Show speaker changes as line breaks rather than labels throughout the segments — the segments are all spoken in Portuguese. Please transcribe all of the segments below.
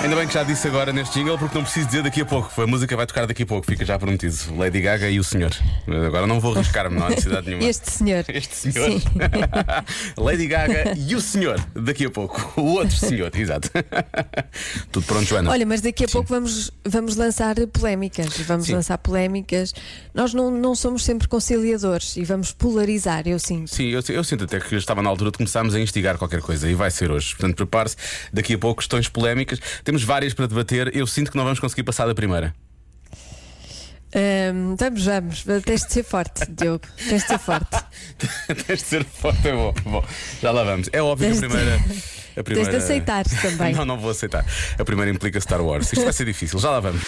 Ainda bem que já disse agora neste jingle, porque não preciso dizer daqui a pouco. A música vai tocar daqui a pouco, fica já prometido. Lady Gaga e o senhor. Agora não vou arriscar-me, não há necessidade nenhuma.
Este senhor.
Este senhor.
Sim.
Lady Gaga e o senhor, daqui a pouco. O outro senhor, exato. Tudo pronto, Joana?
Olha, mas daqui a pouco vamos, vamos lançar polémicas. Vamos
Sim.
lançar polémicas. Nós não, não somos sempre conciliadores e vamos polarizar, eu sinto.
Sim, eu, eu sinto até que estava na altura de começarmos a instigar qualquer coisa e vai ser hoje. Portanto, prepare-se. Daqui a pouco, questões polémicas. Temos várias para debater. Eu sinto que não vamos conseguir passar da primeira.
Ahm, vamos, vamos. Tens de ser forte, Diogo. Tens de ser forte.
Tens de ser forte, é bom. bom. Já lá vamos. É óbvio que a
Tens de-
primeira. A primeira...
de aceitar também.
Não, não vou aceitar. A primeira implica Star Wars. Isto vai ser difícil. Já lá vamos.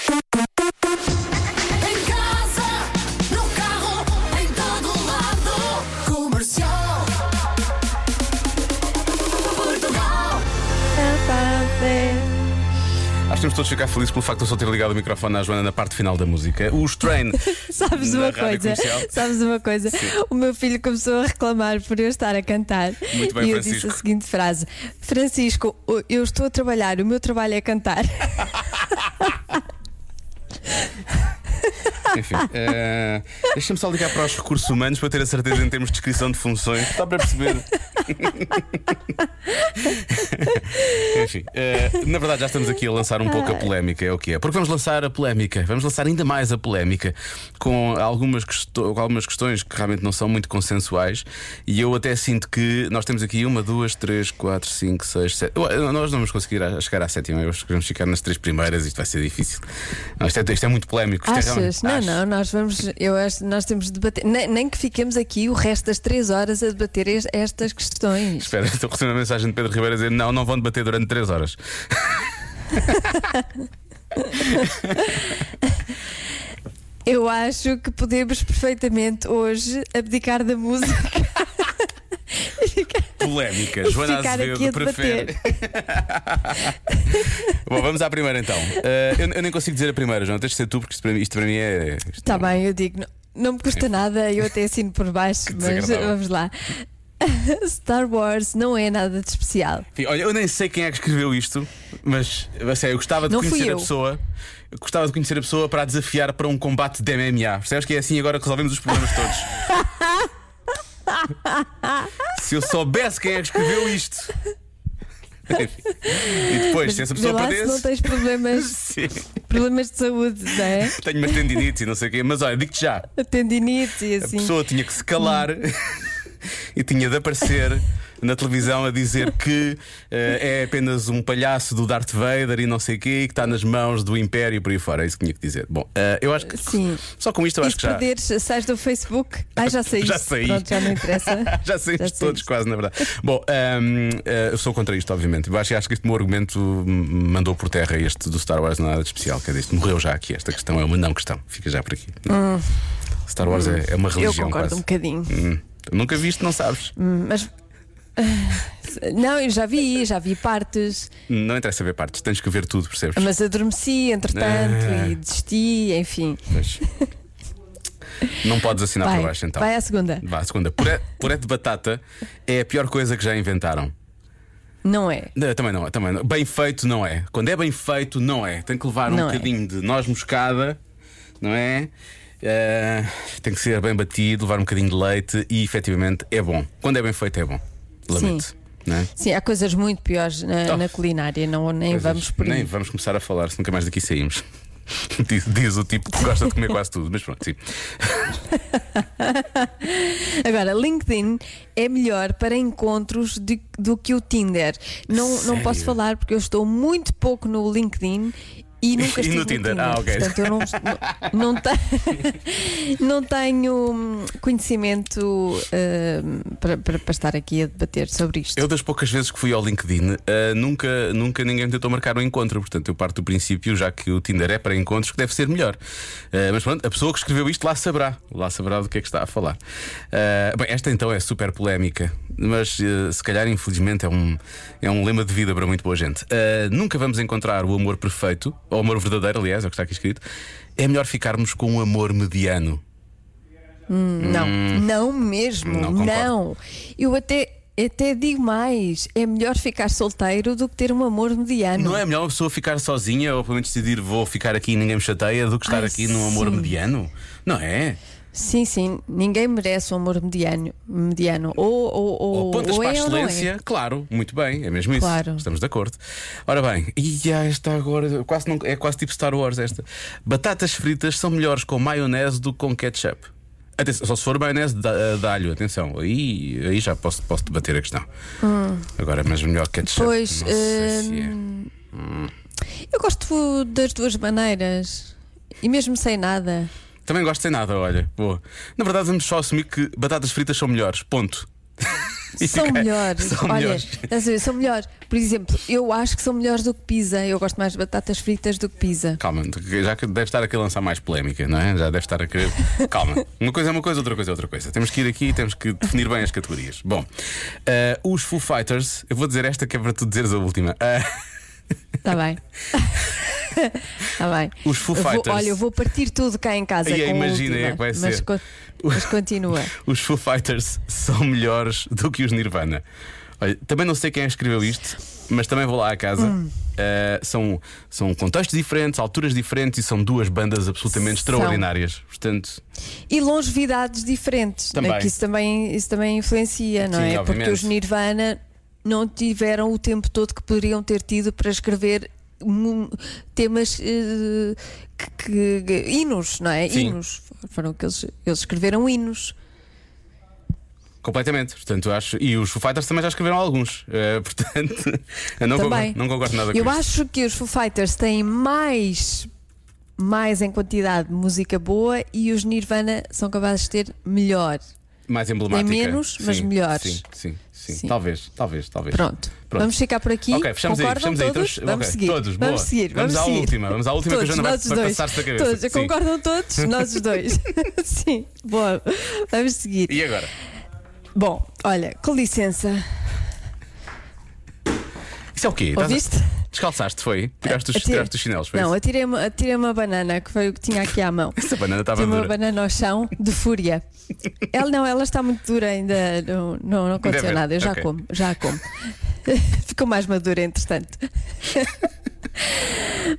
Temos todos ficar felizes pelo facto de eu só ter ligado o microfone à Joana na parte final da música. Os Train.
Sabes uma coisa?
comercial.
Sabes uma coisa? O meu filho começou a reclamar por eu estar a cantar.
Muito bem,
e eu
Francisco.
disse a seguinte frase: Francisco, eu estou a trabalhar, o meu trabalho é cantar.
Enfim, eh, deixa-me só ligar para os recursos humanos para ter a certeza em termos de descrição de funções. Está para perceber? Enfim, eh, na verdade já estamos aqui a lançar um pouco a polémica, é o que é. Porque vamos lançar a polémica, vamos lançar ainda mais a polémica com algumas, com algumas questões que realmente não são muito consensuais. E eu até sinto que nós temos aqui uma, duas, três, quatro, cinco, seis, sete. Nós não vamos conseguir chegar à sétima, eu acho que queremos ficar nas três primeiras, isto vai ser difícil. Não, isto, é, isto é muito polémico. Isto é
Achas?
realmente-
não,
Acho.
não, nós vamos, eu acho, nós temos de debater, nem, nem que fiquemos aqui o resto das três horas a debater es- estas questões.
Espera, estou a receber uma mensagem de Pedro Ribeiro a dizer: não, não vão debater durante 3 horas.
Eu acho que podemos perfeitamente hoje abdicar da música.
Polémica. Joana Azevedo prefere. Bom, vamos à primeira então. Eh, eu, eu nem consigo dizer a primeira, João. Tens de ser tu, porque isto para mim, isto para mim é.
Está
não-
bem, eu digo, não, me custa nada, eu até assino por baixo, mas vamos lá. Star Wars não é nada de especial.
Enfim, olha, eu nem sei quem é que escreveu isto, mas a sério, eu gostava de
Não
conhecer a pessoa. Eu gostava de conhecer a pessoa para a desafiar para um combate de MMA. Percebes que é assim agora que resolvemos os problemas todos? Se eu soubesse quem é que escreveu isto. E depois, se essa pessoa
lá se
perdesse.
não tens problemas, problemas de saúde, não é?
Tenho umas tendinites e não sei o quê, mas olha, digo-te já:
A tendinite e
a
assim.
pessoa tinha que se calar e tinha de aparecer na televisão a dizer que eh, é apenas um palhaço do Darth Vader e não sei o quê, que está nas mãos do Império e por aí fora. É isso que tinha que dizer. Bom, eh, eu acho que
Sim.
só com isto eu
E
acho que já.
perderes, sais do Facebook. Ai, já saíste.
Já saí.
Pronto, já não interessa.
Já saímos
Já
todos, quase, na verdade. Bom, ahm, eh, eu sou contra isto, obviamente. Eu acho, acho que este meu argumento me mandou por terra este do Star Wars, não é nada de especial. Quer dizer, isto morreu já aqui. Esta questão é uma não questão. Fica já por aqui. Star Wars é, é uma
Hum. Eu
religião.
concordo
quase.
um bocadinho.
Hum. Nunca viste, não sabes.
Mas. Não, eu já vi, já vi partes,
Não interessa ver partes, tens que ver tudo, percebes?
mas adormeci entretanto
Ah.
e desisti, enfim.
Mas- Não podes assinar
Vai,
por baixo então.
vai à segunda.
Vá à segunda. Puré, puré de batata é a pior coisa que já inventaram.
Não é?
Não, também não, também não. Bem feito não é. Quando é bem feito, não é. Tem que levar um
Não é.
bocadinho de noz moscada, não é? Eh, tem que ser bem batido, levar um bocadinho de leite e efetivamente é bom. Quando é bem feito, é bom. Lamento. Não é?
Sim, há coisas muito piores na,
Oh.
na culinária, não, nem
Coisas-
vamos por aí.
Nem vamos começar a falar, se nunca mais daqui saímos. diz, diz o tipo que gosta de comer quase tudo, mas pronto, sim.
Agora, LinkedIn é melhor para encontros de- do que o Tinder. Não, não posso falar porque eu estou muito pouco no LinkedIn E nunca
E
estive
no Tinder. Ah, ok.
Portanto, eu não, não, não, te- não tenho hum, conhecimento hum, para, para, para estar aqui a debater sobre isto.
Eu, das poucas vezes que fui ao LinkedIn, ah, nunca, nunca ninguém me tentou marcar um encontro. Portanto, eu parto do princípio, já que o Tinder é para encontros, que deve ser melhor. Ah, mas pronto, a pessoa que escreveu isto lá saberá. Lá saberá do que é que está a falar. Ah, bem, esta então é super polémica, mas se calhar, infelizmente, é um, é um lema de vida para muito boa gente. Nunca vamos encontrar o amor perfeito, o amor verdadeiro, aliás, é o que está aqui escrito. É melhor ficarmos com um amor mediano.
Não, não mesmo,
Hum. Não concordo.
não. Eu até, até digo mais: é melhor ficar solteiro do que ter um amor mediano.
Não é melhor uma pessoa ficar sozinha ou pelo menos decidir vou ficar aqui e ninguém me chateia do que estar
Ai,
aqui num amor mediano? Não é?
Sim, sim, ninguém merece um amor mediano. mediano. Ou, ou, ou,
Ou pontas
ou
para a
é ou não é.
excelência, claro, muito bem, é mesmo isso.
Claro.
Estamos de acordo. Ora bem, e já está agora, quase não, é quase tipo Star Wars esta. Batatas fritas são melhores com maionese do que com ketchup. Atenção, só se for maionese de, de alho, atenção, aí, aí já posso, posso debater a questão. Agora, mas melhor ketchup.
Hum. Pois,
se é.
hum, eu gosto das duas maneiras. E mesmo sem nada.
Também gosto sem nada, olha. Boa. Na verdade, vamos só assumir que batatas fritas são melhores. Ponto. E
São
fica-
melhores.
São
Olha,
melhores.
estás a ver, são melhores. Por exemplo, eu acho que são melhores do que pizza. Eu gosto mais de batatas fritas do que pizza.
Calma, já que deve estar aqui a lançar mais polémica, não é? Já deve estar a querer. Calma, uma coisa é uma coisa, outra coisa é outra coisa. Temos que ir aqui e temos que definir bem as categorias. Bom, eh, os Foo Fighters, eu vou dizer esta que é para tu dizeres a última. Eh,
Está bem. Está bem.
Os Foo
Eu vou-
Fighters.
olha, eu vou partir tudo cá em casa. A
imagina, é que vai
mas,
ser.
co- mas continua.
os Foo Fighters são melhores do que os Nirvana. Olha, também não sei quem escreveu isto, mas também vou lá à casa.
Hum.
Eh, são, são contextos diferentes, alturas diferentes e são duas bandas absolutamente
São.
extraordinárias. Portanto,
E longevidades diferentes.
Também.
né, Que isso também, isso também influencia, não
Sim,
é?
obviamente.
Porque os Nirvana não tiveram o tempo todo que poderiam ter tido para escrever temas eh, que, que- hinos, não é?
Sim.
Hinos. Foram que eles, eles escreveram hinos.
completamente. Portanto, acho. E os Foo Fighters também já escreveram alguns. Eh, portanto, eu não
também.
concordo, não concordo nada
Eu
com isto.
acho que os Foo Fighters têm mais. Mais em quantidade de música boa e os Nirvana são capazes de ter melhor.
Mais emblemática.
menos, mas
Sim,
melhores.
Sim, sim, sim,
Sim.
Talvez, talvez, talvez.
Pronto.
Pronto.
Vamos ficar por aqui.
Ok, fechamos aí,
Concordam
fechamos aí.
todos?
Estamos-
Vamos
ok,
seguir.
todos, boa.
vamos seguir.
Vamos à
seguir.
última, vamos à última que a
todos,
Joana vai- vai passar-se da cabeça.
Todos.
Sim.
Concordam todos? nós os dois. Sim. Boa. Vamos seguir.
E agora?
Bom, olha, com licença.
Isso é o quê?
Ouviste?
Descalçaste, foi? Tiraste os,
Atire-
tiraste os chinelos, foi
Não, atirei uma, atirei uma banana, que foi o que tinha aqui à mão.
Essa banana estava
Tinha uma
dura.
banana ao chão de fúria. Ela não, ela está muito dura ainda. Não, não, não aconteceu nada. Eu já
ok.
como, já a como. Ficou mais madura, entretanto.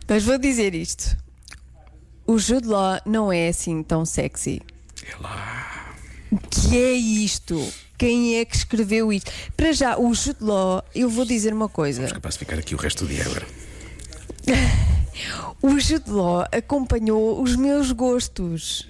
Mas vou dizer isto: o Jude Law não é assim tão sexy. Que é isto? Quem é que escreveu isto? Para já, o Jude Law, eu vou dizer uma coisa.
Capaz de ficar aqui o resto do dia agora.
O Jude Law acompanhou os meus gostos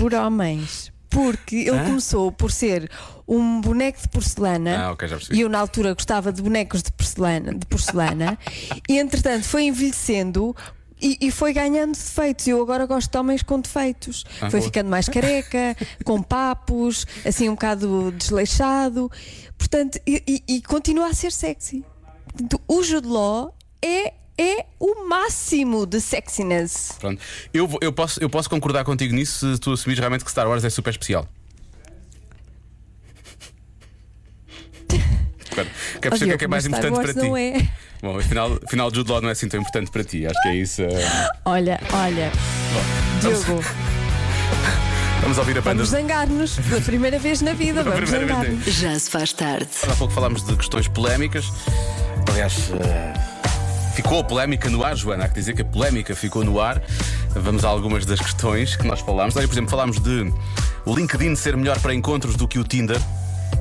por homens. Porque ele
Hã?
começou por ser um boneco de porcelana.
Ah, ok, já percebi.
E eu, na altura, gostava de bonecos de porcelana. De porcelana e, entretanto, foi envelhecendo. E, e foi ganhando defeitos. Eu agora gosto de homens com defeitos.
Ah,
foi
boa.
ficando mais careca, com papos, assim um bocado desleixado. Portanto, e, e- e continua a ser sexy. Portanto, o Jude Law é, é o máximo de sexiness.
Pronto. Eu, eu, posso, eu posso concordar contigo nisso se tu assumires realmente que Star Wars é super especial. Quero perceber o que é que é mais
Star
importante
Wars
para ti.
não é.
Bom, afinal, afinal Jude Law não é assim tão importante para ti. Acho que é isso. eh.
Olha, olha, Diogo,
Vamos ouvir a banda.
vamos zangar-nos pela primeira vez na vida. Vamos
primeira vez na
zangar-nos.
Já se faz tarde.
Há pouco falámos de questões polémicas. Aliás, eh, ficou a polémica no ar, Joana. Há que dizer que a polémica ficou no ar. Vamos a algumas das questões que nós falámos. Olha, por exemplo, falámos de o LinkedIn ser melhor para encontros do que o Tinder.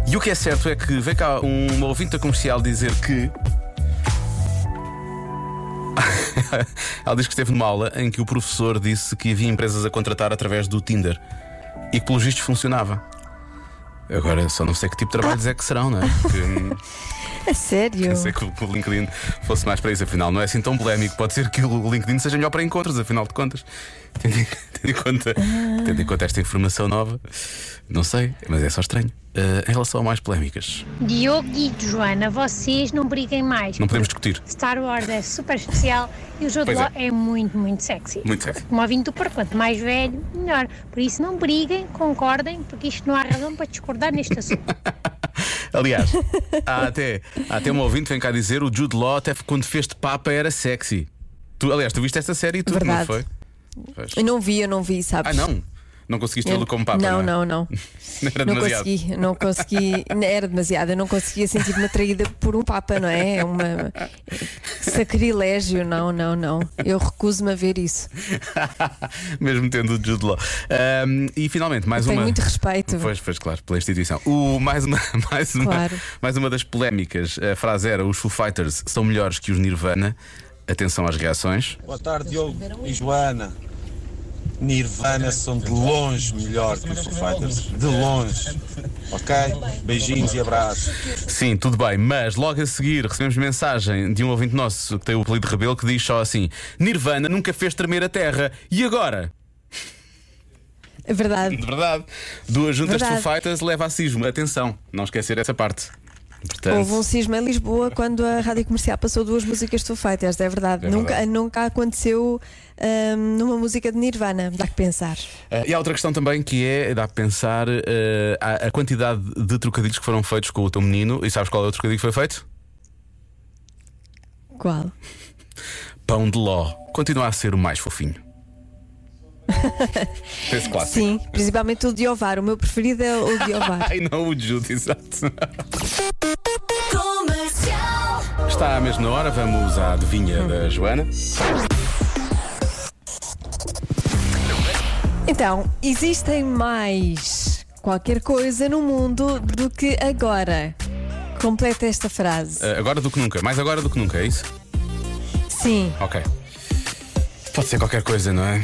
E o que é certo é que veio cá um ouvinte comercial dizer que. Ela diz que esteve numa aula em que o professor disse que havia empresas a contratar através do Tinder e que, pelos vistos, funcionava. Agora só não sei que tipo de trabalhos é que serão, não é? Porque, hum,
A sério?
Pensei que o que o LinkedIn fosse mais para isso, afinal, não é assim tão polémico. Pode ser que o LinkedIn seja melhor para encontros, afinal de contas. Tendo em, tendo em conta, tendo em conta esta informação nova, não sei, mas é só estranho. Eh, em relação a mais polémicas,
Diogo e Joana, vocês não briguem mais.
não podemos discutir.
Star Wars é super especial e o jogo de
Pois
LOL
é.
é. muito, muito sexy.
Muito sexy.
Como ouvinte do Porto, quanto mais velho, melhor. Por isso não briguem, concordem, porque isto não há razão para discordar neste assunto.
Aliás, há até, há até um ouvinte que vem cá dizer: o Jude Law, até quando fez de Papa, era sexy. Tu, aliás, tu viste esta série e tudo, não
Verdade.
foi? Pois.
Eu não vi, eu não vi, sabes?
Ah, não? Não conseguiste
Eu-
vê-lo como Papa?
Não,
é?
não, não.
Não era
Não
demasiado.
consegui, não consegui, era demasiado, eu não conseguia sentir-me atraída por um Papa, não é? É uma sacrilégio, não, não, não. Eu recuso-me a ver isso.
Mesmo tendo o Jude Law. Ahm, e finalmente, mais
Tenho
uma.
muito respeito.
Pois, pois, claro, pela instituição. O, mais, uma, mais, uma,
Claro.
mais uma das polémicas. A frase era: os Foo Fighters são melhores que os Nirvana. Atenção às reações.
Boa tarde, Diogo e Joana. Nirvana são de longe melhor que os Foo Fighters. De longe. Ok? Beijinhos e abraços.
Sim, tudo bem, mas logo a seguir recebemos mensagem de um ouvinte nosso que tem o apelido de Rebelo que diz só assim: Nirvana nunca fez tremer a terra. E agora?
É verdade.
De verdade. Duas juntas de
Verdade.
Foo Fighters leva a cismo. Atenção, não esquecer essa parte. Portanto,
Houve um cisma em Lisboa quando a rádio comercial passou duas músicas de Foo Fighters, é verdade.
É
nunca,
verdade.
nunca aconteceu hum, numa música de Nirvana, dá que pensar.
Eh, e há outra questão também que é, dá a pensar, eh, a, a quantidade de trocadilhos que foram feitos com o teu menino. E sabes qual é o trocadilho que foi feito?
Qual?
Pão de ló. Continua a ser o mais fofinho. Esse clássico.
Sim, principalmente o de Ovar. O meu preferido é o de Ovar.
Ai não, o Jude, exato. Está mesmo na hora, vamos à adivinha da Joana.
Então, existem mais qualquer coisa no mundo do que agora. Completa esta frase.
Eh, agora do que nunca, mais agora do que nunca, é isso?
Sim,
Ok. Pode ser qualquer coisa, não é?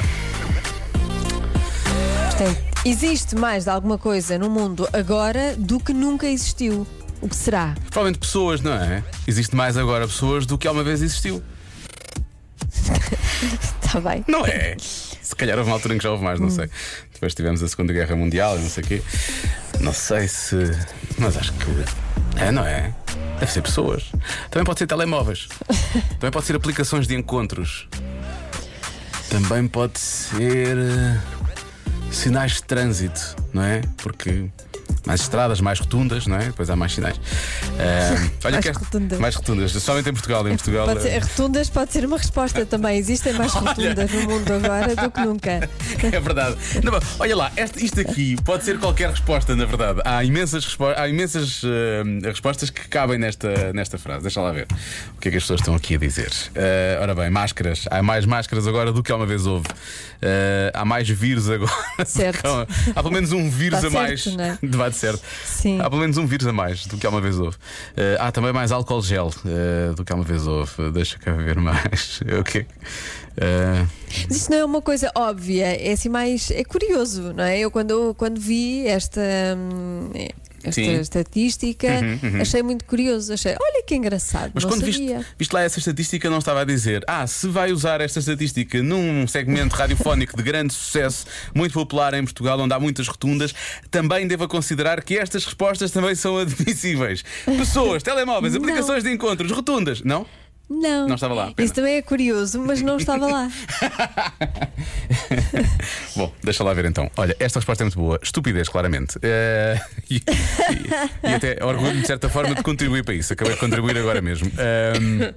portanto, existe mais de alguma coisa no mundo agora do que nunca existiu. O que será?
Provavelmente pessoas, não é? Existe mais agora pessoas do que alguma vez existiu.
Está bem.
Não é? Se calhar houve uma altura em que já houve mais, não sei. Depois tivemos a Segunda Guerra Mundial e não sei o quê. Não sei se. Mas acho que. É, não é? Deve ser pessoas. Também pode ser telemóveis. Também pode ser aplicações de encontros. Também pode ser. eh, Sinais de trânsito, não é? Porque. Mais estradas, mais rotundas, não é? Depois há mais sinais. Ah, olha
Mais rotundas.
Mais rotundas, somente em Portugal. Em Portugal
Pode ser,
eh,
rotundas pode ser uma resposta também. Existem mais rotundas no mundo agora do que nunca.
É verdade. Não, olha lá, este- isto aqui pode ser qualquer resposta, na verdade. Há imensas, respo- há imensas eh, respostas que cabem nesta, nesta frase. Deixa lá ver o que é que as pessoas estão aqui a dizer. Eh, ora bem, máscaras. Há mais máscaras agora do que há uma vez houve. Há mais vírus agora.
Certo.
há- Há pelo menos um vírus
Está
a mais.
certo, não é?
Vai de certo.
Sim.
Há pelo menos um vírus a mais do que há uma vez houve. Eh, há também mais álcool gel eh, do que há uma vez houve. Deixa cá ver mais. O quê? Eh,
Mas isso não é uma coisa óbvia, é assim mais. É curioso, não é? Eu quando, quando vi esta. hum, Esta
Sim. Uhum,
estatística achei muito curioso. Achei, olha que engraçado.
Mas
não
quando viste, viste lá essa estatística, não estava a dizer: Ah, se vai usar esta estatística num segmento radiofónico de grande sucesso, muito popular em Portugal, onde há muitas rotundas, também deva considerar que estas respostas também são admissíveis. Pessoas, telemóveis,
Não.
aplicações de encontros, rotundas. Não?
Não.
Não estava lá.
Isso também é curioso, mas não estava lá.
Bom, deixa lá ver então. Olha, esta resposta é muito boa. Estupidez, claramente. Eh, e, e- e até orgulho, de certa forma, de contribuir para isso. Acabei de contribuir agora mesmo. Ahm,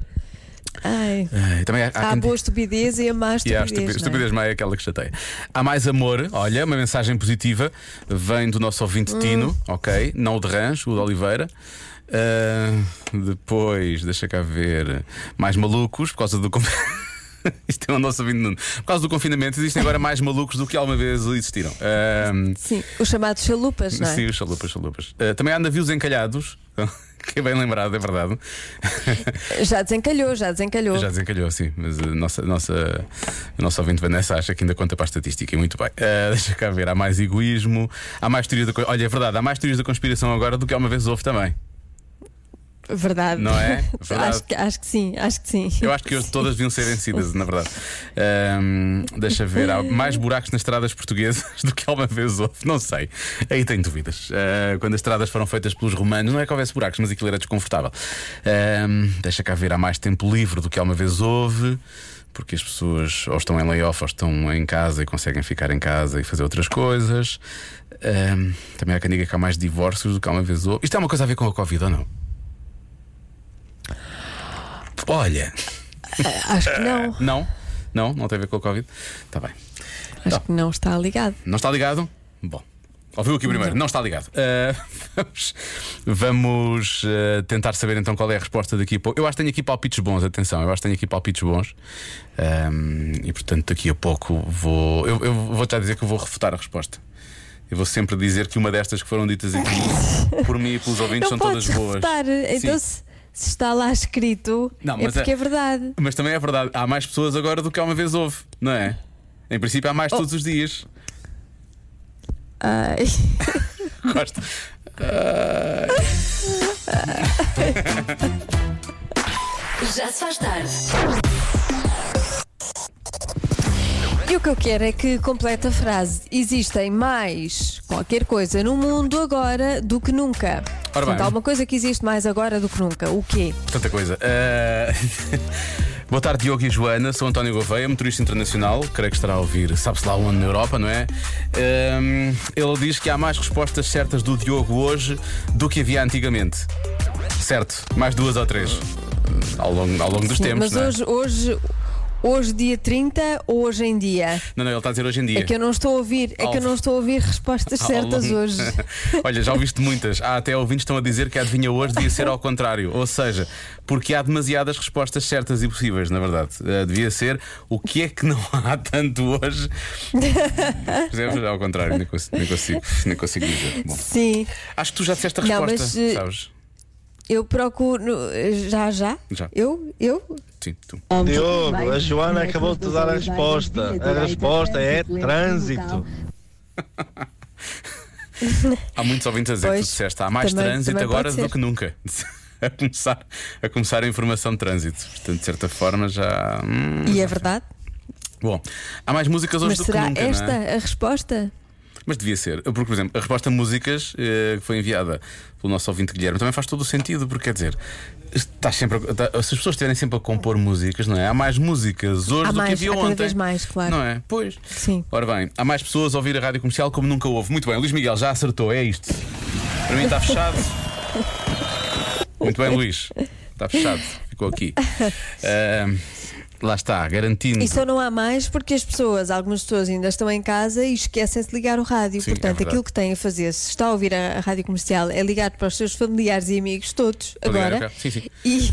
Ai.
eh, também há, há
Há
quem-
boa estupidez e a má
E há
estupidez. é?
estupidez má é aquela que chateia. Há mais amor, olha, uma mensagem positiva vem do nosso
Hum.
ouvinte Tino, ok? Não o de Rãs, o de Oliveira. Ah, depois, deixa cá ver, mais malucos por causa do. Isto é o nosso ouvinte Nuno. Por causa do confinamento, existem agora mais malucos do que alguma vez existiram. Ah,
Sim, os chamados chalupas, não é?
Sim, os chalupas, chalupas. Ah, também há navios encalhados, que é bem lembrado, é verdade.
Já desencalhou, já desencalhou.
Já desencalhou, sim, mas a nossa, nossa, a nossa ouvinte Vanessa acha que ainda conta para a estatística e muito bem. Ah, deixa cá ver, há mais egoísmo, há mais teorias da Olha, é verdade, há mais teorias da conspiração agora do que há uma vez houve também.
Verdade.
Não é? Verdade.
acho, que, acho que sim, acho que sim.
Eu acho que hoje todas deviam ser vencidas, na verdade. Ahm, deixa ver, há mais buracos nas estradas portuguesas do que alguma vez houve. Não sei. Aí tenho dúvidas. Ah, quando as estradas foram feitas pelos romanos, não é que houvesse buracos, mas aquilo era desconfortável. Ahm, deixa cá ver, há mais tempo livre do que alguma vez houve. Porque as pessoas ou estão em layoff ou estão em casa e conseguem ficar em casa e fazer outras coisas. Ahm, também há quem diga que há mais divórcios do que alguma vez houve. Isto tem uma coisa a ver com a Covid ou não? Olha,
Acho que não.
não, não, não tem a ver com a Covid. Está bem.
Acho que não está ligado.
Não está ligado? Bom. Ouviu aqui primeiro, não está ligado. Ah, vamos vamos, ah, tentar saber então qual é a resposta daqui a pouco. Eu acho que tenho aqui palpites bons, atenção, eu acho que tenho aqui palpites bons. Ahm, e portanto, daqui a pouco vou. Eu, eu vou já dizer que eu vou refutar a resposta. Eu vou sempre dizer que uma destas que foram ditas aqui por mim e pelos ouvintes
não
são todas boas.
refutar. Então,
Sim.
se, se está lá escrito,
Não,
é porque
é-
é verdade.
Mas também é verdade, há mais pessoas agora do que há uma vez houve, não é? Em princípio há
Oh.
mais todos os dias.
Ai.
Gosto.
Já se faz tarde.
E o que eu quero é que complete a frase: existem mais qualquer coisa no mundo agora do que nunca. Portanto,
bem.
há uma coisa que existe mais agora do que nunca. O quê?
Tanta coisa. Ah, Boa tarde, Diogo e Joana. Sou António Gouveia, motorista internacional. Creio que estará a ouvir, sabe-se lá onde na Europa, não é? Ahm, ele diz que há mais respostas certas do Diogo hoje do que havia antigamente. Certo, mais duas ou três. Ao longo, ao longo dos
Sim,
tempos,
mas
não é?
hoje, hoje, hoje, dia 30 ou hoje em dia?
Não, não, ele está a dizer hoje em dia.
É que eu não estou a ouvir, é que eu não estou a ouvir respostas certas hoje.
Olha, já ouviste muitas. Há até ouvintes que estão a dizer que a adivinha hoje devia ser ao contrário. Ou seja, porque há demasiadas respostas certas e possíveis, na verdade. Eh, devia ser o que é que não há tanto hoje. Percebes? Ao contrário, nem consigo, nem consigo, nem consigo dizer. Bom,
Sim,
acho que tu já disseste a
Não,
resposta,
mas, eh,
sabes?
eu procuro. Já, já?
Já.
Eu? Eu?
Diogo, a Joana acabou de te dar a resposta. A resposta é trânsito.
Há muitos ouvintes a dizer que tu
Pois,
disseste há mais
também-
trânsito
também
agora do que nunca. A começar, a começar a informação de trânsito. Portanto, de certa forma já. hum,
E é verdade?
Bom, há mais músicas hoje
Mas
do que
será
nunca,
esta
não é?
a resposta?
Mas devia ser. Porque, por exemplo, a resposta músicas eh, que foi enviada pelo nosso ouvinte Guilherme também faz todo o sentido, porque quer dizer, estás sempre a- tá- se as pessoas estiverem sempre a compor músicas, não é? Há mais músicas hoje
Há
do
mais,
que havia
há cada vez mais, claro.
Não é? Pois.
Sim.
Ora bem, há mais pessoas a ouvir a rádio comercial como nunca houve. Muito bem, Luís Miguel já acertou, é isto. Para mim está fechado. Muito bem, Luís. Está fechado. Ficou aqui. Ah, lá está, garantindo.
E só não há mais porque as pessoas, algumas pessoas ainda estão em casa e esquecem-se de ligar o rádio.
Sim, é
Portanto,
verdade.
aquilo que têm a fazer, se está a ouvir a, a rádio comercial, é ligar para os seus familiares e amigos todos agora.
Sim, sim.
e,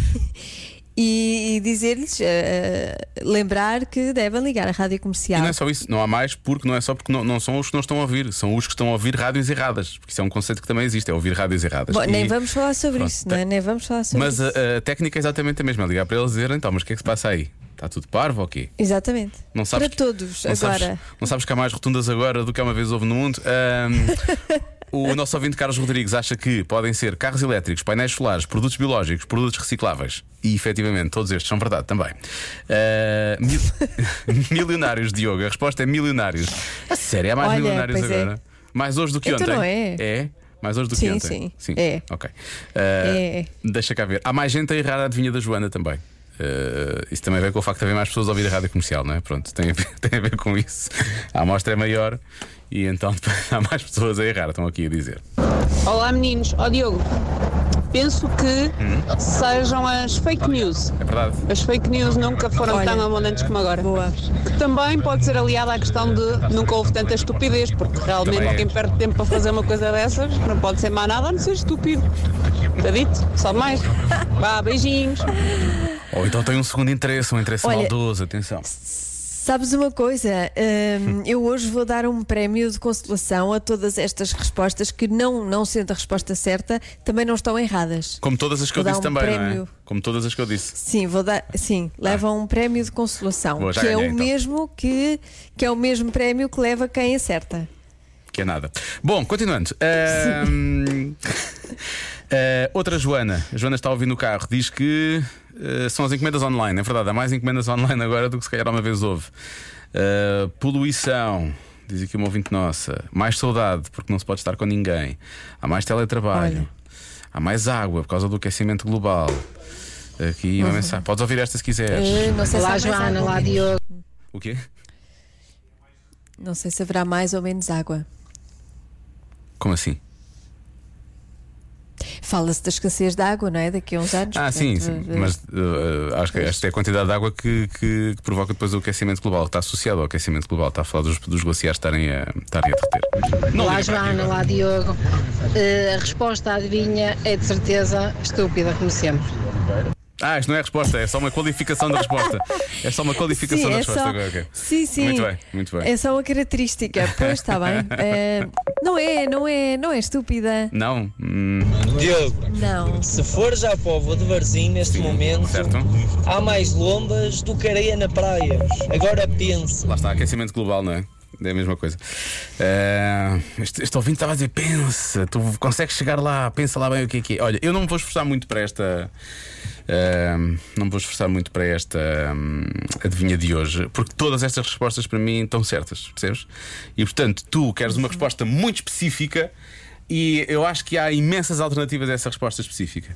e, e dizer-lhes, eh, lembrar que devem ligar a rádio
E
comercial.
não é só isso, não há mais, porque não é só porque não, não são os que não estão a ouvir, são os que estão a ouvir rádios erradas. Porque isso é um conceito que também existe, é ouvir rádios erradas.
Bom,
E-
nem vamos falar sobre
Pronto,
isso, não é? Nem vamos falar sobre
Mas uh,
isso.
a, a técnica é exatamente a mesma, ligar para eles e dizer, então, mas o que é que se passa aí? Está tudo parvo ou quê?
Exatamente.
Não sabes
para
que-
todos,
Não
agora.
sabes, não sabes que há mais rotundas agora do que há uma vez houve no mundo? Ahm, o nosso ouvinte Carlos Rodrigues acha que podem ser carros elétricos, painéis solares, produtos biológicos, produtos recicláveis. E efetivamente, todos estes são verdade também. Ah, mil- milionários, Diogo. A resposta é milionários. A sério, há mais
Olha,
milionários
é.
agora? Mais hoje do que
Então
ontem?
não é?
É? Mais hoje do que
Sim,
ontem?
sim. É.
Ok. Ah,
É.
Deixa cá ver. Há mais gente a errar a adivinha da Joana também. Uh, isso também vem com o facto de haver mais pessoas a ouvir a rádio comercial, não é? Pronto, tem a ver, tem a ver com isso. A amostra é maior e então há mais pessoas a errar, estão aqui a dizer.
Olá meninos, ó Diogo, penso que
Hum?
sejam as fake news.
É verdade.
As fake news nunca foram
Olha,
tão abundantes como agora.
Boa.
Que também pode ser aliada à questão de nunca houve tanta estupidez, porque realmente
é.
quem perde tempo para fazer uma coisa dessas não pode ser mais nada a não ser estúpido. Está dito? Só mais. Vá, beijinhos.
Ou então tem um segundo interesse, um interesse
Olha,
maldoso, atenção.
Sabes uma coisa? Hum, eu hoje vou dar um prémio de consolação a todas estas respostas que, não, não sendo a resposta certa, também não estão erradas.
Como todas as que eu
Vou dar
disse
um
também, é?
prémio.
Como todas as que eu disse.
Sim, vou dar. Sim, levam um prémio de consolação.
Boa,
que é
ganhei,
o
então.
mesmo que, que é o mesmo prémio que leva quem acerta.
que é nada. Bom, continuando. Eh, outra Joana, a Joana está a ouvir no carro, diz que eh, são as encomendas online. É verdade, há mais encomendas online agora do que se calhar uma vez houve. Eh, poluição, diz aqui uma ouvinte nossa. Mais saudade, porque não se pode estar com ninguém. Há mais teletrabalho.
Olha.
Há mais água por causa do aquecimento global. Aqui uma mensagem. Podes ouvir esta se quiseres.
Eh, não sei se
Olá,
mais
Joana.
água.
Olá, Diogo.
O quê?
Não sei se haverá mais ou menos água.
Como assim?
Fala-se da escassez de água, não é? Daqui a uns anos.
Ah, sim,
portanto,
sim.
eh,
mas uh, acho que esta é a quantidade de água que, que- que provoca depois o aquecimento global. Está associado ao aquecimento global. Está a falar dos, dos glaciares estarem a, estarem a derreter. Não aqui
Joana. Olá, Diogo. Eh, a resposta à adivinha é de certeza estúpida, como sempre.
Ah, isto não é a resposta, é só uma qualificação da resposta. É só uma qualificação
Sim,
da
é
resposta.
só,
Ok, ok.
sim, sim.
Muito bem, muito bem.
É só uma característica. Pois está bem. Eh, não é, não é, não é estúpida.
Não? Hum,
Diogo,
Não.
se for já para o de Varzim neste momento,
certo.
há mais lombas do que areia na praia. Agora pense.
Lá está, aquecimento global, não é? É a mesma coisa. Eh, este, este ouvinte estava a dizer: pensa, tu consegues chegar lá, pensa lá bem o que é que é. Olha, eu não me vou esforçar muito para esta. Não vou esforçar muito para esta hum, adivinha de hoje, porque todas estas respostas para mim estão certas, percebes? E portanto, tu queres uma resposta muito específica e eu acho que há imensas alternativas a essa resposta específica.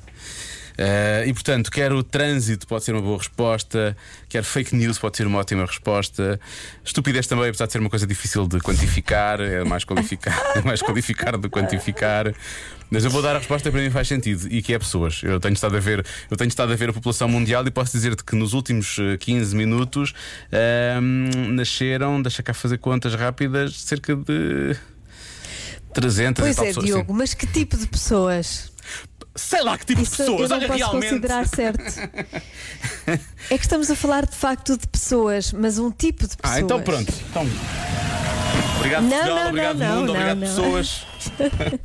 Eh, e portanto, quer o trânsito pode ser uma boa resposta, quer fake news pode ser uma ótima resposta, estupidez também, apesar de ser uma coisa difícil de quantificar, é mais qualificar, é mais qualificar do que quantificar. Mas eu vou dar a resposta que para mim faz sentido e que é pessoas. Eu tenho estado a ver, eu tenho estado a ver a população mundial e posso dizer-te que nos últimos eh, 15 minutos ahm, nasceram, deixa cá fazer contas rápidas, cerca de 300 e
Pois
tal
é,
pessoas.
Diogo,
sim.
mas que tipo de pessoas?
Sei lá que tipo
Isso
de pessoas,
eu não
olha
posso
realmente.
considerar certo. É que estamos a falar de facto de pessoas, mas um tipo de pessoas.
Ah, então pronto. Então... Obrigado,
Não,
Portugal,
não,
obrigado,
não,
mundo,
não,
obrigado,
não.
pessoas.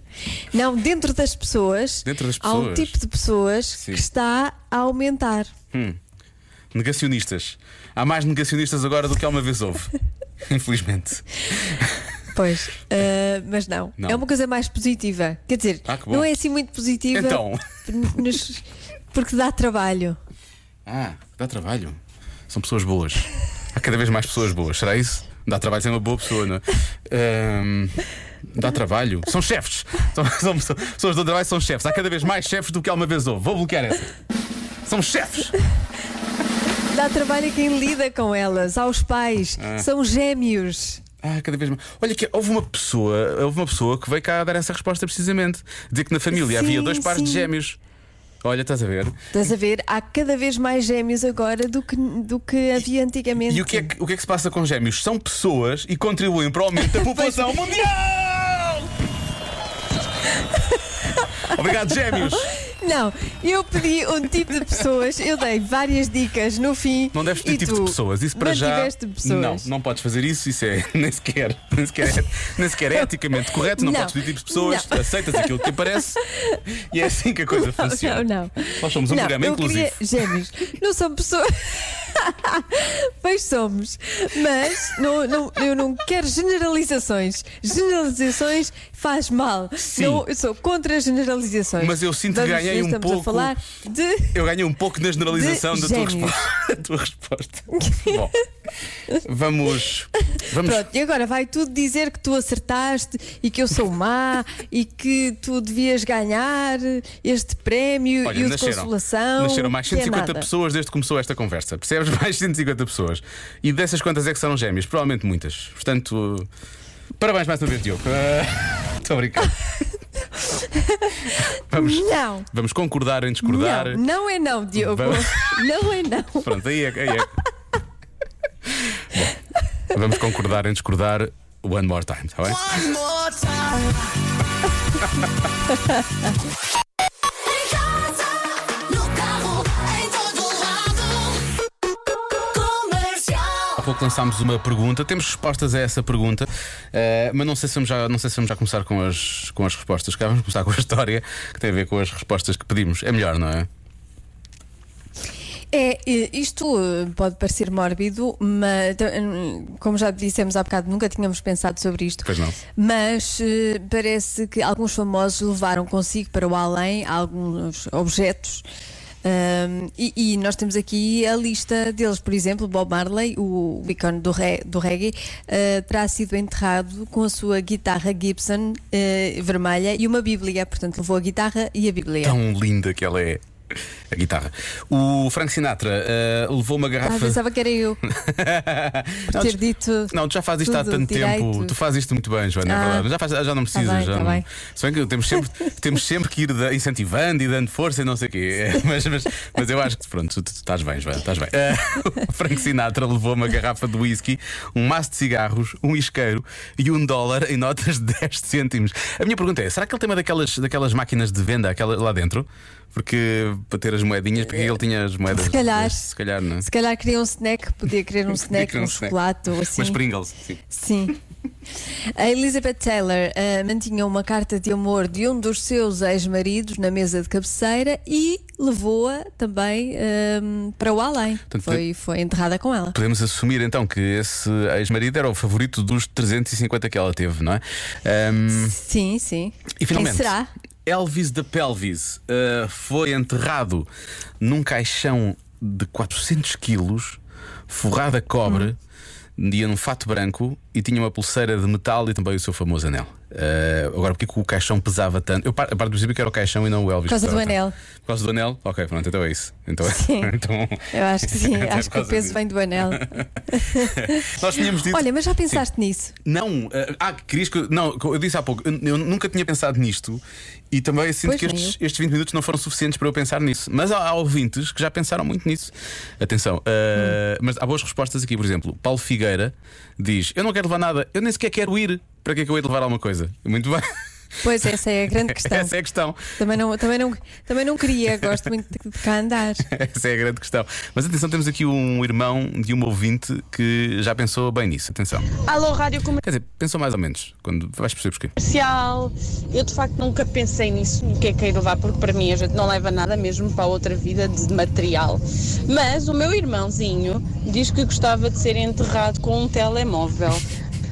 Não, dentro das pessoas,
Dentro das
há um
pessoas.
tipo de pessoas
Sim.
que está a aumentar.
Negacionistas. Há mais negacionistas agora do que há uma vez houve. Infelizmente.
Pois, ah, mas não.
Não.
É uma coisa mais positiva. Quer dizer,
Ah, que
não é assim muito positiva.
Então.
nos- porque dá trabalho.
Ah, dá trabalho. São pessoas boas. Há cada vez mais pessoas boas. Será isso? Dá trabalho ser uma boa pessoa, não é? Ahm, dá trabalho. São chefes. São, são, pessoas do trabalho são chefes. Há cada vez mais chefes do que há uma vez houve. Vou bloquear essa. São chefes.
Dá trabalho a quem lida com elas, aos pais.
Ah.
São gêmeos.
Ah, cada vez mais. Olha que houve uma pessoa, houve uma pessoa que veio cá dar essa resposta precisamente. Dizer que na família
Sim,
havia dois pares de gêmeos. Olha, estás a ver?
Estás a ver? Há cada vez mais gêmeos agora do que, do que havia antigamente.
E o que, é que, o que é que se passa com gêmeos? São pessoas e contribuem para o aumento da população mundial! Obrigado, gêmeos!
Não, eu pedi um tipo de pessoas, eu dei várias dicas no fim.
Não deves pedir tipo de pessoas. Isso para já. Não, não podes fazer isso. Isso é nem sequer, nem sequer, nem sequer é eticamente correto. Não,
Não.
podes pedir tipos de pessoas.
Não.
Aceitas aquilo que aparece e é assim que a coisa funciona.
Não, não.
Nós somos um
não,
programa inclusivo.
queria gêmeos. Não são pessoas. pois somos. Mas não, não, eu não quero generalizações. Generalizações faz mal.
Sim.
Não, eu sou contra generalizações.
Mas eu sinto
Vamos-
ganhei um
estamos
pouco-
a falar de.
Eu ganhei um pouco na generalização da tua, resposta, tua resposta. Bom, vamos. vamos
Pronto, e agora vai tudo dizer que tu acertaste e que eu sou má e que tu devias ganhar este prémio
Olha,
e o de
nasceram,
consolação.
nasceram mais
que é
150
nada.
pessoas desde que começou esta conversa. Percebes? Mais 150 pessoas. E dessas quantas é que serão gêmeos? Provavelmente muitas. Portanto, parabéns mais uma vez, Diogo. Estou a brincar. Vamos,
Não.
vamos concordar em discordar.
Não, não é não, Diogo.
Vamos-
Não é não.
Pronto, aí é. Aí é. Bom, vamos concordar em discordar one more time, está bem?
Em
pouco lançámos uma pergunta, temos respostas a essa pergunta, eh, mas não sei, se vamos já, não sei se vamos já começar com as, com as respostas. Cá vamos começar com a história que tem a ver com as respostas que pedimos. É melhor, não é?
É, eh, isto eh, pode parecer mórbido, mas como já dissemos há bocado, nunca tínhamos pensado sobre isto.
Pois não.
Mas parece que alguns famosos levaram consigo para o além alguns objetos. Hum, e, e nós temos aqui a lista deles, por exemplo, Bob Marley, o ícone do, re- do reggae, eh, terá sido enterrado com a sua guitarra Gibson eh, vermelha e uma Bíblia. Portanto, levou a guitarra e a Bíblia.
Tão linda que ela é. A guitarra. O Frank Sinatra eh, levou uma
Ah,
garrafa.
pensava que era eu.
Não,
ter dito.
Não, tu já fazes isto há tanto
direito.
tempo. Tu fazes isto muito bem, Joana, é
Ah.
verdade. Já, faz- já não precisas.
bem,
já
tá
não...
bem.
Se bem que temos sempre, temos sempre que ir incentivando e dando força e não sei o quê. É, Mas, mas, mas eu acho que pronto, tu, estás bem, Joana, estás bem. Eh, o Frank Sinatra levou uma garrafa de whisky, um maço de cigarros, um isqueiro e um dólar em notas de 10 cêntimos. A minha pergunta é: será que ele tem uma daquelas, daquelas máquinas de venda aquela, lá dentro? Porque para ter as moedinhas, porque ele tinha as moedas.
Se calhar.
Se calhar, não é?
Se calhar queria um snack, podia querer um snack, um,
um snack.
chocolate ou assim.
Mas Pringles, sim.
Sim. A Elizabeth Taylor ah, mantinha uma carta de amor de um dos seus ex-maridos na mesa de cabeceira e levou-a também ahm, para o além.
Portanto,
Foi, foi enterrada com ela.
Podemos assumir então que esse ex-marido era o favorito dos 350 que ela teve, não é? Ahm,
Sim, sim.
e finalmente,
Quem será?
Elvis da Pelvis uh, foi enterrado num caixão de 400 quilos, forrado a cobre,
Hum.
ia num fato branco e tinha uma pulseira de metal e também o seu famoso anel. Uh, agora, porque que o caixão pesava tanto? Eu par- a parte do princípio que era o caixão e não o Elvis.
Por causa do anel.
tanto. Por causa do anel? Ok, pronto, então é isso. Então,
Sim.
então,
Eu acho que sim,
Até
acho
por
que o peso
disso.
vem do anel.
Nós tínhamos dito.
Olha, mas já pensaste nisso?
Não, uh, ah, querias que. Não, eu disse há pouco, eu, eu nunca tinha pensado nisto e também sinto
Pois
que estes, estes 20 minutos não foram suficientes para eu pensar nisso. Mas há, há ouvintes que já pensaram muito nisso. Atenção, uh, mas há boas respostas aqui, por exemplo. Paulo Figueira diz: Eu não quero levar nada, eu nem sequer quero ir. Para que é que eu hei de levar alguma coisa? Muito bem.
Pois essa é a grande questão.
Essa é a questão.
Também não, também, não, também não queria, gosto muito de cá andar.
Essa é a grande questão. Mas atenção, temos aqui um irmão de uma ouvinte que já pensou bem nisso. Atenção.
Alô, Rádio
Quer dizer, pensou mais ou menos, quando vais perceber porquê.
Comercial. Eu de facto nunca pensei nisso, no que é que é levar, porque para mim a gente não leva nada mesmo para a outra vida de material. Mas o meu irmãozinho diz que gostava de ser enterrado com um telemóvel.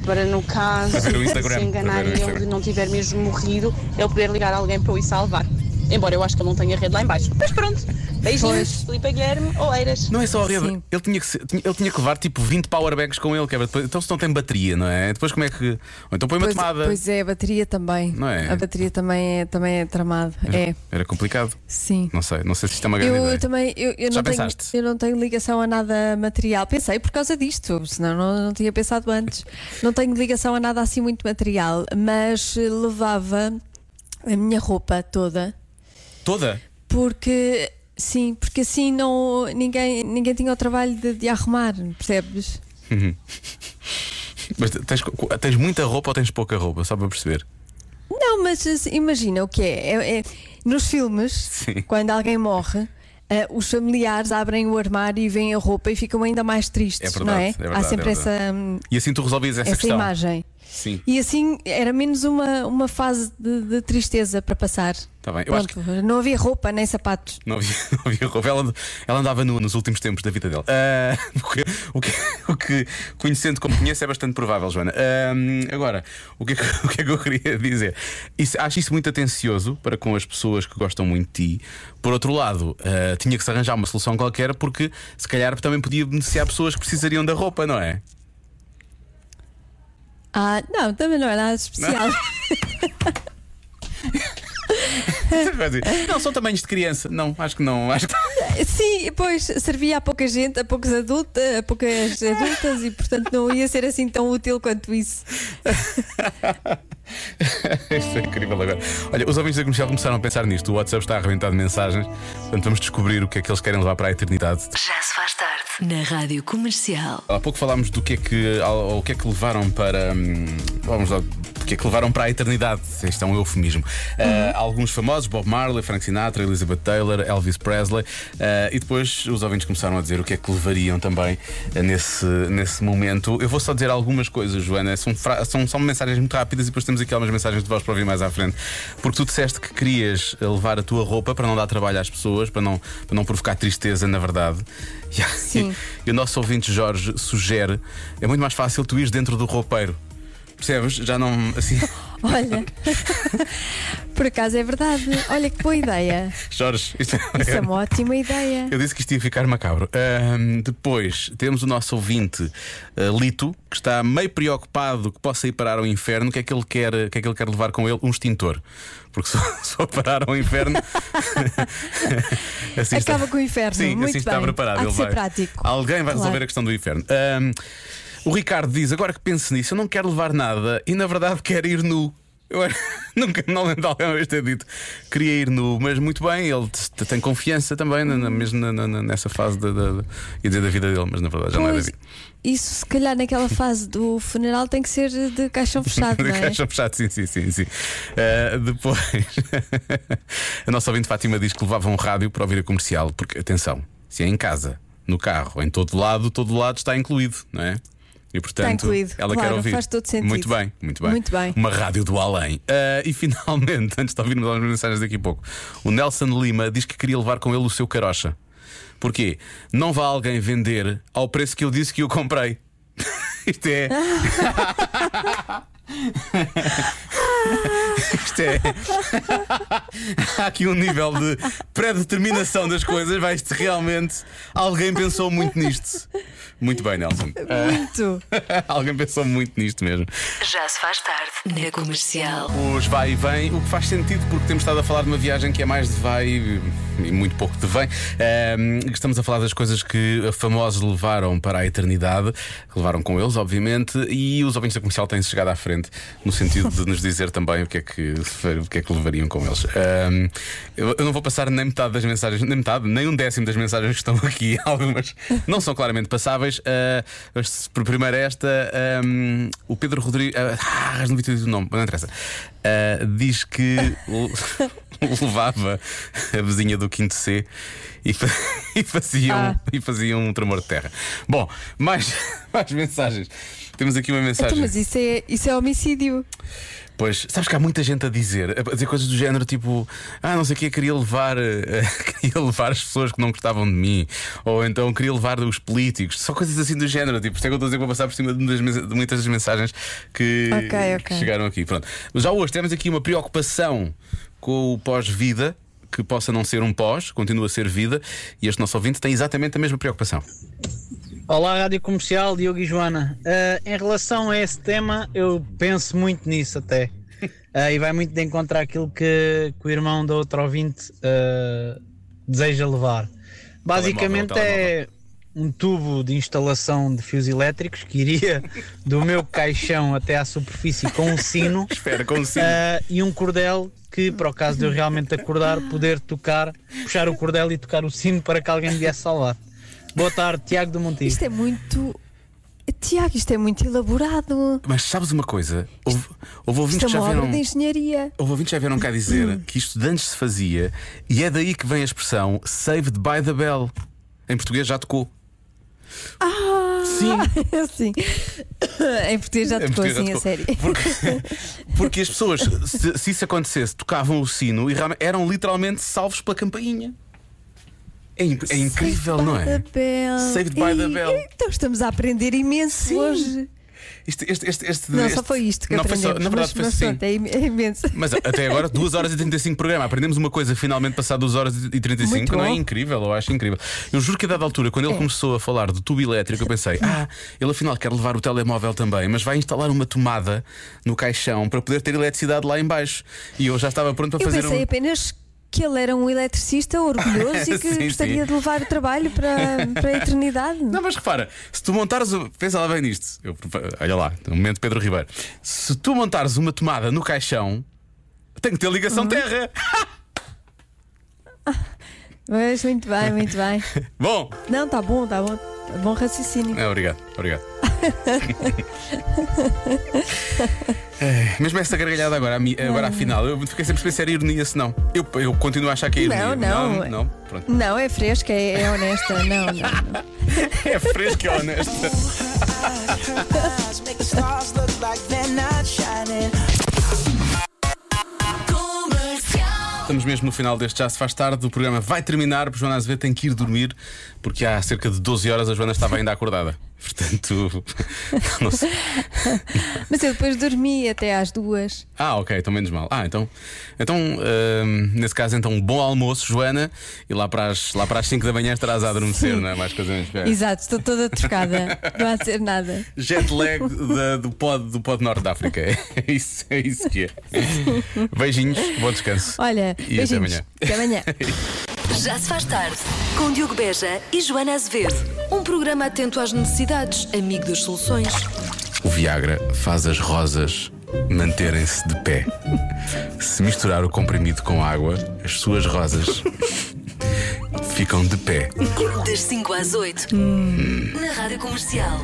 Para no caso se enganarem ele não tiver mesmo morrido, ele poder ligar alguém para o ir salvar. Embora eu acho que ele não tenha rede lá em baixo. Mas pronto. Beijinhos. Filipe Guilherme, Oeiras.
Não é só a rede,
Sim.
ele tinha, que ser- tinha- ele tinha que levar tipo 20 powerbanks com ele, que é, depois- então se não tem bateria, não é? Depois como é que. Ou então põe uma
Pois,
tomada.
pois é, a bateria também.
Não é?
A bateria também é, também é tramado. É,
Era complicado.
sim.
Não sei, não sei se isto é uma grande
Eu,
ideia.
também eu, eu
Já
não tenho,
pensaste?
eu não tenho ligação a nada material. Pensei por causa disto, senão não, não tinha pensado antes. Não tenho ligação a nada assim muito material, mas eh, levava a minha roupa toda
Toda?
porque sim, porque assim não ninguém, ninguém tinha o trabalho de, de arrumar, percebes?
Mas tens, tens muita roupa ou tens pouca roupa? Só para perceber.
Não, mas assim, imagina o que é. É- é- nos filmes,
Sim.
quando alguém morre. eh, os familiares abrem o armário e veem a roupa e ficam ainda mais tristes,
É
não
verdade,
é?
é verdade,
Há sempre
é
essa, hum,
E assim tu resolvias essa,
essa
questão.
imagem.
Sim,
E assim era menos uma, uma fase de, de tristeza para passar.
está bem. Eu acho
Pronto,
que
não havia roupa nem sapatos.
não havia, não havia roupa. Ela, ela andava nua nos últimos tempos da vida dele. Ah, o, que, o, que, o que, conhecendo como conhece, é bastante provável, Joana. Ah, agora, o que, é que, o que é que eu queria dizer? Isso, acho isso muito atencioso para com as pessoas que gostam muito de ti. Por outro lado, ah, tinha que se arranjar uma solução qualquer, porque se calhar também podia beneficiar pessoas que precisariam da roupa, não é?
Ah, não, também não é nada especial.
Vai dizer, não, são tamanhos de criança. Não, acho que não. Acho que...
Sim, pois servia a pouca gente, a poucos adultos, a poucas adultas e portanto não ia ser assim tão útil quanto isso.
Isto é incrível agora. Olha, os ouvintes da comercial começaram a pensar nisto. O WhatsApp está a arrebentar de mensagens. Portanto, vamos descobrir o que é que eles querem levar para a eternidade.
Já se faz tarde na Rádio Comercial.
Há pouco falámos do que é que, ao- o que, é que levaram para. hum, Vamos lá. porque é que levaram para a eternidade. Este é um eufemismo. Uh, alguns famosos, Bob Marley, Frank Sinatra, Elizabeth Taylor, Elvis Presley, uh, e depois os ouvintes começaram a dizer o que é que levariam também nesse, nesse momento. Eu vou só dizer algumas coisas, Joana. São, fra- são, são mensagens muito rápidas e depois temos aqui algumas mensagens de voz para ouvir mais à frente. Porque tu disseste que querias levar a tua roupa para não dar trabalho às pessoas, para não, para não provocar tristeza, na verdade. E, e o nosso ouvinte Jorge sugere: é muito mais fácil tu ires dentro do roupeiro. Percebes? Já não. Assim.
Olha, por acaso é verdade. Olha que boa ideia.
Jorge, isto
Isso é uma ótima ideia.
Eu disse que isto ia ficar macabro. Ahm, depois temos o nosso ouvinte ah, Lito, que está meio preocupado que possa ir parar ao inferno. O que é que ele quer, o que é que ele quer levar com ele? Um extintor. Porque se se for parar ao inferno. assim está-
Acaba com o inferno.
Sim,
Muito
assim está
bem.
preparado.
Há de
ele
ser
vai.
prático.
Alguém vai resolver
Claro.
a questão do inferno. Ahm, o Ricardo diz: agora que penso nisso, eu não quero levar nada e na verdade quero ir nu. Eu nunca não lembro de alguém uma vez ter dito queria ir nu, mas muito bem, ele tem confiança também, na, mesmo na- na- nessa fase da, da, dizer da vida dele, mas na verdade já não é da vida.
isso se calhar naquela fase do funeral tem que ser de caixão fechado, não
De
é?
caixa fechado, sim, sim, sim. sim. Ah, depois, a nossa ouvinte Fátima diz que levava um rádio para ouvir a comercial, porque atenção, se é em casa, no carro, em todo lado, todo lado está incluído, não é? E portanto,
incluído,
ela
claro,
quer ouvir.
faz todo sentido.
Muito bem, muito bem.
Muito bem.
Uma rádio do além. Ah, e finalmente, antes de ouvirmos algumas mensagens daqui a pouco, o Nelson Lima diz que queria levar com ele o seu carocha. Porquê? Não vá alguém vender ao preço que eu disse que eu comprei. Isto é. Isto é. Há aqui um nível de pré-determinação das coisas. Vai isto realmente. Alguém pensou muito nisto. Muito bem, Nelson.
Muito.
Alguém pensou muito nisto mesmo.
Já se faz tarde na comercial.
Os vai e vem, o que faz sentido porque temos estado a falar de uma viagem que é mais de vai e muito pouco de vem. Ahm, estamos a falar das coisas que famosos levaram para a eternidade, levaram com eles, obviamente, e os ouvintes da comercial têm-se chegado à frente no sentido de nos dizer também o que é que, o que, é que levariam com eles. Ahm, eu, não vou passar nem metade das mensagens, nem metade, nem um décimo das mensagens que estão aqui. Algumas não são claramente passáveis. Mas, por primeiro, esta, ahm, o Pedro Rodrigues. Ah, não vi o nome, não interessa. Ah, diz que le- levava a vizinha do quinto C e, fa- e faziam,
Ah.
e faziam um tremor de terra. Bom, mais, mais mensagens. Temos aqui uma mensagem.
Então, mas isso é, isso é homicídio.
Pois, sabes que há muita gente a dizer, a dizer coisas do género tipo, ah, não sei o que, queria levar, eh, queria levar as pessoas que não gostavam de mim, ou então queria levar os políticos, só coisas assim do género. Tipo, isto é que eu estou a dizer que vou passar por cima de, muitas das mensagens que,
Ok,
que
ok.
chegaram aqui. Pronto. Mas já hoje temos aqui uma preocupação com o pós-vida. Que possa não ser um pós, continua a ser vida, e este nosso ouvinte tem exatamente a mesma preocupação.
Olá, Rádio Comercial, Diogo e Joana. Ah, em relação a esse tema, eu penso muito nisso até. Ah, e vai muito de encontrar aquilo que, que o irmão da outra ouvinte ah, deseja levar. Basicamente
Telemóvel,
é um tubo de instalação de fios elétricos que iria do meu caixão até à superfície com um sino.
Espera, com um sino.
E um cordel que, para o caso de eu realmente acordar, poder tocar, puxar o cordel e tocar o sino para que alguém me viesse salvar. Boa tarde, Tiago do Montijo.
Isto é muito. Tiago, isto é muito elaborado.
Mas sabes uma coisa? Houve, houve ouvintes
Isto é
que já
uma obra
viram.
de engenharia.
Houve ouvintes que já vieram cá dizer que isto de antes se fazia e é daí que vem a expressão saved by the bell. Em português já tocou.
Ah!
Sim.
Sim. em português já tocou
português já
assim, a sério.
Porque, porque as pessoas, se, se isso acontecesse, tocavam o sino e eram literalmente salvos pela campainha. É, in- é incrível, não é?
the bell.
Saved by the bell.
Então estamos a aprender imenso hoje.
Este, este, este, este-
Não,
este-
só foi isto que
não foi
aprendemos.
só, na verdade,
mas,
foi
mas
assim.
é, im- imenso.
Mas até agora, 2 horas e 35 programa. Aprendemos uma coisa finalmente passado 2 horas e 35,
Muito
não é incrível? Eu acho incrível. Eu juro que a dada altura, quando ele
É.
começou a falar do tubo elétrico, eu pensei: ah, ele afinal quer levar o telemóvel também, mas vai instalar uma tomada no caixão para poder ter eletricidade lá em baixo. E eu já estava pronto para
Eu
fazer
pensei
um.
apenas que ele era um eletricista orgulhoso e que
Sim,
gostaria
sim.
de levar o trabalho para, para a eternidade.
Não, mas repara, se tu montares. o- Pensa lá bem nisto. Eu- olha lá, no momento Pedro Ribeiro. Se tu montares uma tomada no caixão, tem que ter ligação
Uhum.
terra.
Mas muito bem, muito bem.
Bom,
Não, tá bom, tá bom. Tá bom raciocínio.
é, obrigado, obrigado. É, mesmo essa gargalhada agora, a mi- agora afinal, eu fiquei sempre a pensar era ironia, se não. Eu, eu continuo a achar que é ironia.
Não, não.
Não, não, pronto.
Não, é fresca, é, é honesta. Não, não, não.
É fresco e honesto. Mesmo no final deste Já Se Faz Tarde. O programa vai terminar. Joana Azevedo tem que ir dormir porque há cerca de 12 horas a Joana estava ainda acordada. Portanto, não sei.
Mas eu depois dormi até às duas.
Ah, ok, então menos mal. Ah, então, então hum, nesse caso, então, um bom almoço, Joana, e lá para as, lá para as 5 da manhã estarás a adormecer, não é? Mais coisa menos pior.
Exato, estou toda trocada. Não há de ser nada.
Jet lag da- do pod, do pod Norte da África. É isso, é isso que é. Beijinhos, bom descanso.
Olha,
E até
beijinhos.
amanhã.
Até amanhã.
Já se faz tarde. Com Diogo Beja e Joana Azevedo. Um programa atento às necessidades, amigo das soluções.
O Viagra faz as rosas manterem-se de pé. Se misturar o comprimido com água, as suas rosas ficam de pé.
Das 5 às 8. Na Rádio Comercial.